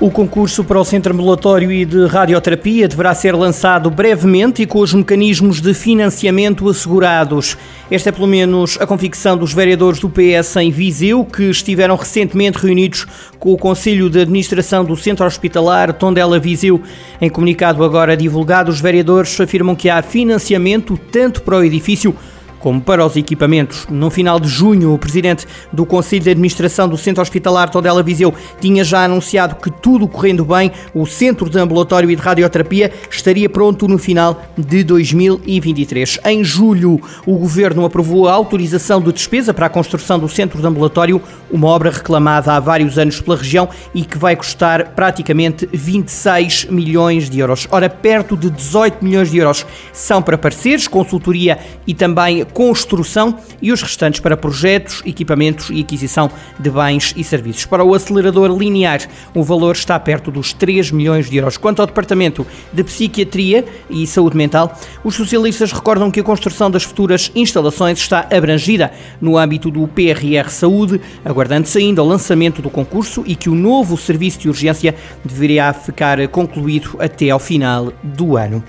O concurso para o Centro Ambulatório e de Radioterapia deverá ser lançado brevemente e com os mecanismos de financiamento assegurados. Esta é pelo menos a convicção dos vereadores do PS em Viseu, que estiveram recentemente reunidos com o Conselho de Administração do Centro Hospitalar Tondela Viseu. Em comunicado agora divulgado, os vereadores afirmam que há financiamento tanto para o edifício como para os equipamentos. No final de junho, o presidente do Conselho de Administração do Centro Hospitalar Tondela Viseu tinha já anunciado que tudo correndo bem, o Centro de Ambulatório e de Radioterapia estaria pronto no final de 2023. Em julho, o governo aprovou a autorização de despesa para a construção do Centro de Ambulatório, uma obra reclamada há vários anos pela região e que vai custar praticamente 26 milhões de euros. Ora, perto de 18 milhões de euros são para parceiros, consultoria e também construção e os restantes para projetos, equipamentos e aquisição de bens e serviços. Para o acelerador linear, o valor está perto dos 3 milhões de euros. Quanto ao Departamento de Psiquiatria e Saúde Mental, os socialistas recordam que a construção das futuras instalações está abrangida no âmbito do PRR Saúde, aguardando-se ainda o lançamento do concurso e que o novo serviço de urgência deveria ficar concluído até ao final do ano.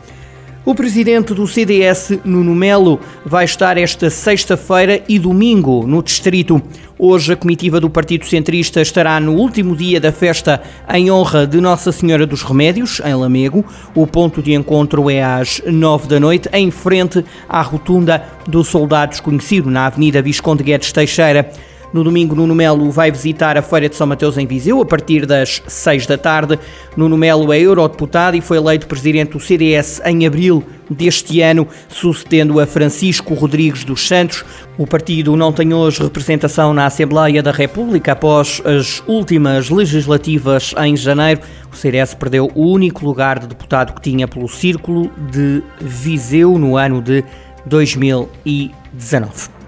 O presidente do CDS, Nuno Melo, vai estar esta sexta-feira e domingo no Distrito. Hoje, a comitiva do Partido Centrista estará no último dia da festa em honra de Nossa Senhora dos Remédios, em Lamego. O ponto de encontro é às nove da noite, em frente à rotunda do Soldado Desconhecido, na Avenida Visconde Guedes Teixeira. No domingo, Nuno Melo vai visitar a Feira de São Mateus em Viseu a partir das 6 da tarde. Nuno Melo é eurodeputado e foi eleito presidente do CDS em abril deste ano, sucedendo a Francisco Rodrigues dos Santos. O partido não tem hoje representação na Assembleia da República após as últimas legislativas em janeiro. O CDS perdeu o único lugar de deputado que tinha pelo Círculo de Viseu no ano de 2019.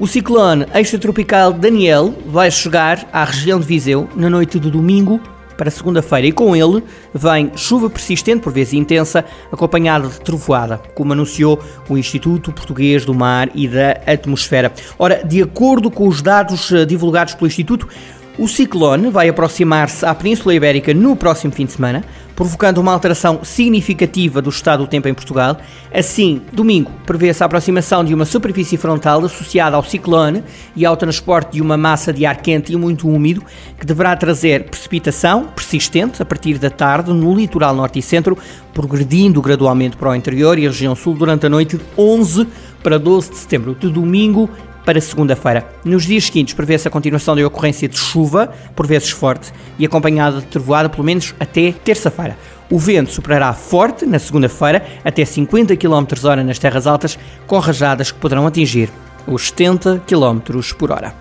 O ciclone extratropical Daniel vai chegar à região de Viseu na noite de domingo para segunda-feira e com ele vem chuva persistente, por vezes intensa, acompanhada de trovoada, como anunciou o Instituto Português do Mar e da Atmosfera. Ora, de acordo com os dados eh, divulgados pelo Instituto, o ciclone vai aproximar-se à Península Ibérica no próximo fim de semana, provocando uma alteração significativa do estado do tempo em Portugal. Assim, domingo, prevê-se a aproximação de uma superfície frontal associada ao ciclone e ao transporte de uma massa de ar quente e muito úmido, que deverá trazer precipitação persistente a partir da tarde no litoral norte e centro, progredindo gradualmente para o interior e a região sul durante a noite de 11 para 12 de setembro. De domingo para segunda-feira. Nos dias seguintes prevê-se a continuação da ocorrência de chuva, por vezes forte, e acompanhada de trovoada pelo menos até terça-feira. O vento superará forte na segunda-feira, até 50 km hora nas terras altas, com rajadas que poderão atingir os 70 km por hora.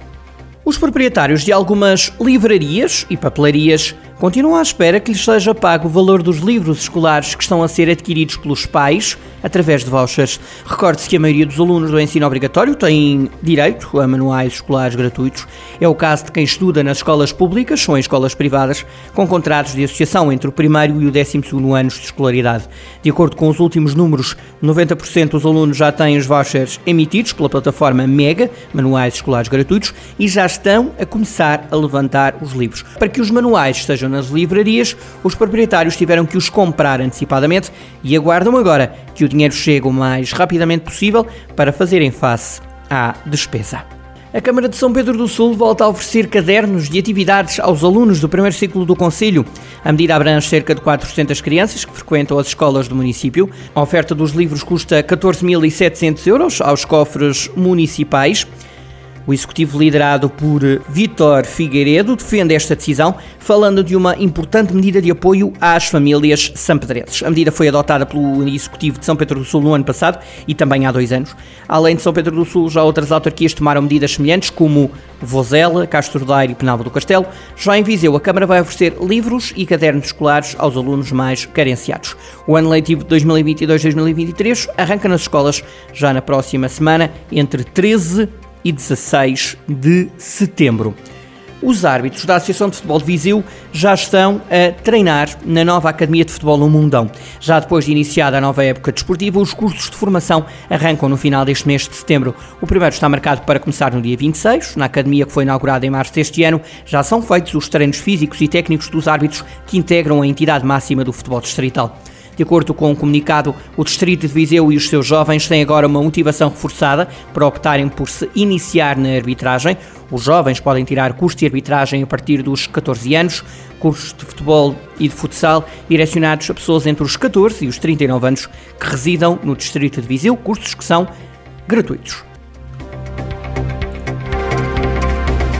Os proprietários de algumas livrarias e papelarias continuam à espera que lhes seja pago o valor dos livros escolares que estão a ser adquiridos pelos pais através de vouchers. Recorde-se que a maioria dos alunos do ensino obrigatório tem direito a manuais escolares gratuitos. É o caso de quem estuda nas escolas públicas ou em escolas privadas, com contratos de associação entre o primeiro e o décimo segundo anos de escolaridade. De acordo com os últimos números, 90% dos alunos já têm os vouchers emitidos pela plataforma Mega, manuais escolares gratuitos, e já estão a começar a levantar os livros. Para que os manuais nas livrarias, os proprietários tiveram que os comprar antecipadamente e aguardam agora que o dinheiro chegue o mais rapidamente possível para fazerem face à despesa. A Câmara de São Pedro do Sul volta a oferecer cadernos de atividades aos alunos do primeiro ciclo do Conselho. A medida abrange cerca de 400 crianças que frequentam as escolas do município. A oferta dos livros custa 14.700 euros aos cofres municipais. O executivo liderado por Vítor Figueiredo defende esta decisão, falando de uma importante medida de apoio às famílias sampedrenses. A medida foi adotada pelo executivo de São Pedro do Sul no ano passado e também há dois anos. Além de São Pedro do Sul, já outras autarquias tomaram medidas semelhantes, como Vozela, Castro Daire e Penalva do Castelo. Já em Viseu, a Câmara vai oferecer livros e cadernos escolares aos alunos mais carenciados. O ano letivo de 2022-2023 arranca nas escolas já na próxima semana, entre 13 e 16 de setembro. Os árbitros da Associação de Futebol de Viseu já estão a treinar na nova Academia de Futebol no Mundão. Já depois de iniciada a nova época desportiva, os cursos de formação arrancam no final deste mês de setembro. O primeiro está marcado para começar no dia 26. Na academia que foi inaugurada em março deste ano, já são feitos os treinos físicos e técnicos dos árbitros que integram a entidade máxima do futebol distrital. De acordo com o um comunicado, o Distrito de Viseu e os seus jovens têm agora uma motivação reforçada para optarem por se iniciar na arbitragem. Os jovens podem tirar curso de arbitragem a partir dos 14 anos, cursos de futebol e de futsal direcionados a pessoas entre os 14 e os 39 anos que residam no Distrito de Viseu, cursos que são gratuitos.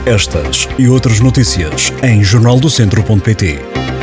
Estas e outras notícias em jornaldocentro.pt.